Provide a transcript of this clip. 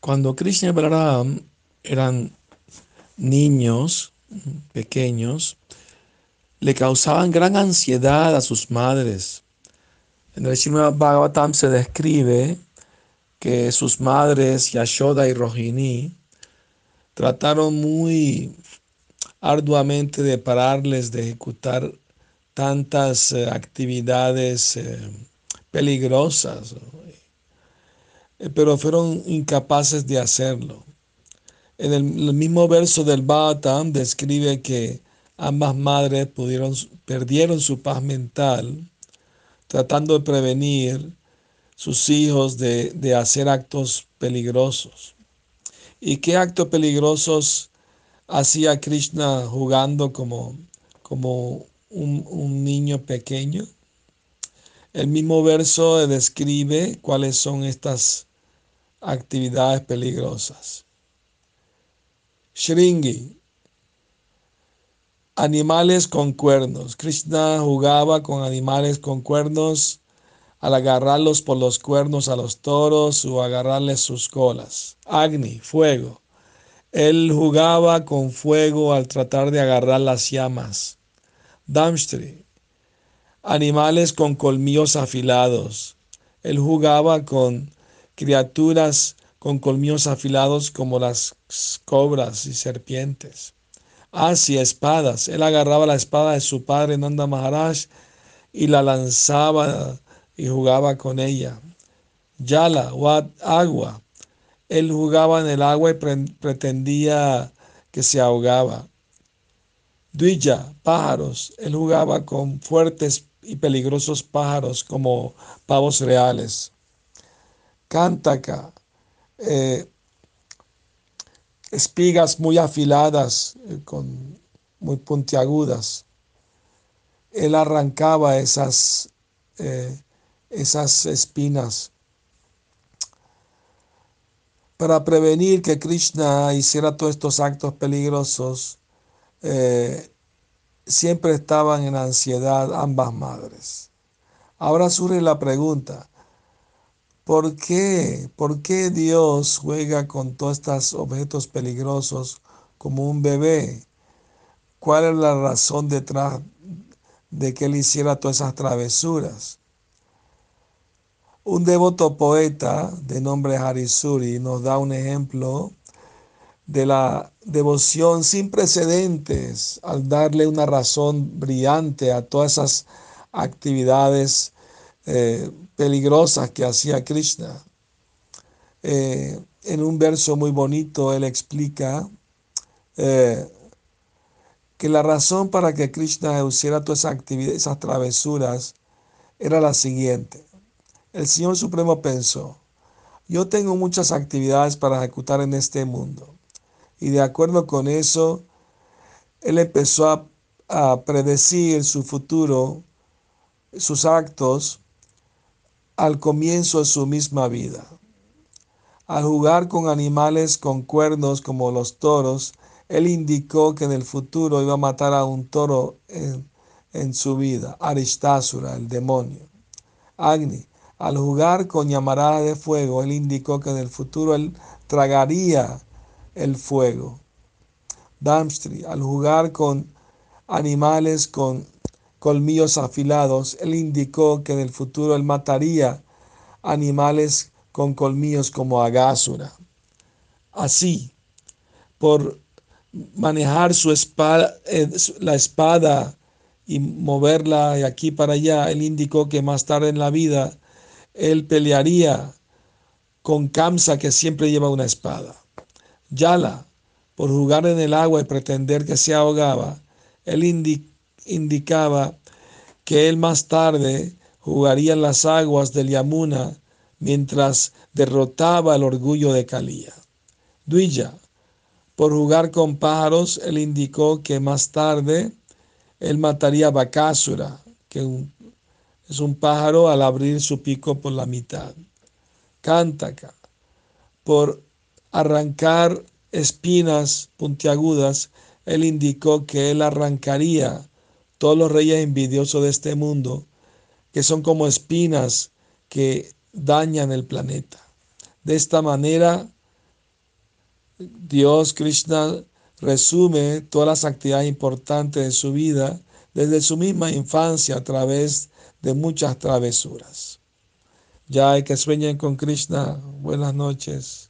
Cuando Krishna y Balaram eran niños pequeños, le causaban gran ansiedad a sus madres. En el Srimad Bhagavatam se describe que sus madres, Yashoda y Rohini, trataron muy arduamente de pararles de ejecutar tantas eh, actividades eh, peligrosas, pero fueron incapaces de hacerlo. En el, mismo verso del Bhagavatam describe que ambas madres perdieron su paz mental tratando de prevenir sus hijos de, de hacer actos peligrosos. ¿Y qué actos peligrosos hacía Krishna jugando como, como un, un niño pequeño? El mismo verso describe cuáles son estas actividades peligrosas. Shringi, animales con cuernos. Krishna jugaba con animales con cuernos al agarrarlos por los cuernos a los toros o agarrarles sus colas. Agni, fuego. Él jugaba con fuego al tratar de agarrar las llamas. Damstri, animales con colmillos afilados. Él jugaba con criaturas con colmillos afilados como las cobras y serpientes. Hacia espadas. Él agarraba la espada de su padre Nanda Maharaj y la lanzaba y jugaba con ella. Yala agua. Él jugaba en el agua y pretendía que se ahogaba. Duilla, pájaros. Él jugaba con fuertes y peligrosos pájaros como pavos reales. Cántaka, eh, espigas muy afiladas, eh, con, muy puntiagudas. Él arrancaba esas, eh, esas espinas para prevenir que Krishna hiciera todos estos actos peligrosos. siempre estaban en ansiedad ambas madres. Ahora surge la pregunta, ¿Por qué? ¿Por qué Dios juega con todos estos objetos peligrosos como un bebé? ¿Cuál es la razón detrás de que él hiciera todas esas travesuras? Un devoto poeta de nombre Harisuri nos da un ejemplo de la devoción sin precedentes al darle una razón brillante a todas esas actividades eh, peligrosas que hacía Krishna. Eh, en un verso muy bonito él explica eh, que la razón para que Krishna hiciera todas esas actividades, esas travesuras, era la siguiente. El Señor Supremo pensó, yo tengo muchas actividades para ejecutar en este mundo. Y de acuerdo con eso, Él empezó a, a predecir su futuro, sus actos, al comienzo de su misma vida. Al jugar con animales con cuernos como los toros, él indicó que en el futuro iba a matar a un toro en, su vida, Aristasura, el demonio. Agni, al jugar con llamarada de fuego, él indicó que en el futuro él tragaría el fuego. Damstri, al jugar con animales con colmillos afilados, él indicó que en el futuro él mataría animales con colmillos como Agásura. Así, por manejar su espada, eh, la espada y moverla de aquí para allá, él indicó que más tarde en la vida él pelearía con Kamsa que siempre lleva una espada. Yala, por jugar en el agua y pretender que se ahogaba, él indicó indicaba que él más tarde jugaría en las aguas del Yamuna mientras derrotaba el orgullo de Kalía. Duilla, por jugar con pájaros, él indicó que más tarde él mataría a Bakasura, que es un pájaro al abrir su pico por la mitad. Cántaka, por arrancar espinas puntiagudas, él indicó que él arrancaría todos los reyes envidiosos de este mundo, que son como espinas que dañan el planeta. De esta manera, Dios Krishna resume todas las actividades importantes de su vida desde su misma infancia a través de muchas travesuras. Ya hay que sueñen con Krishna. Buenas noches.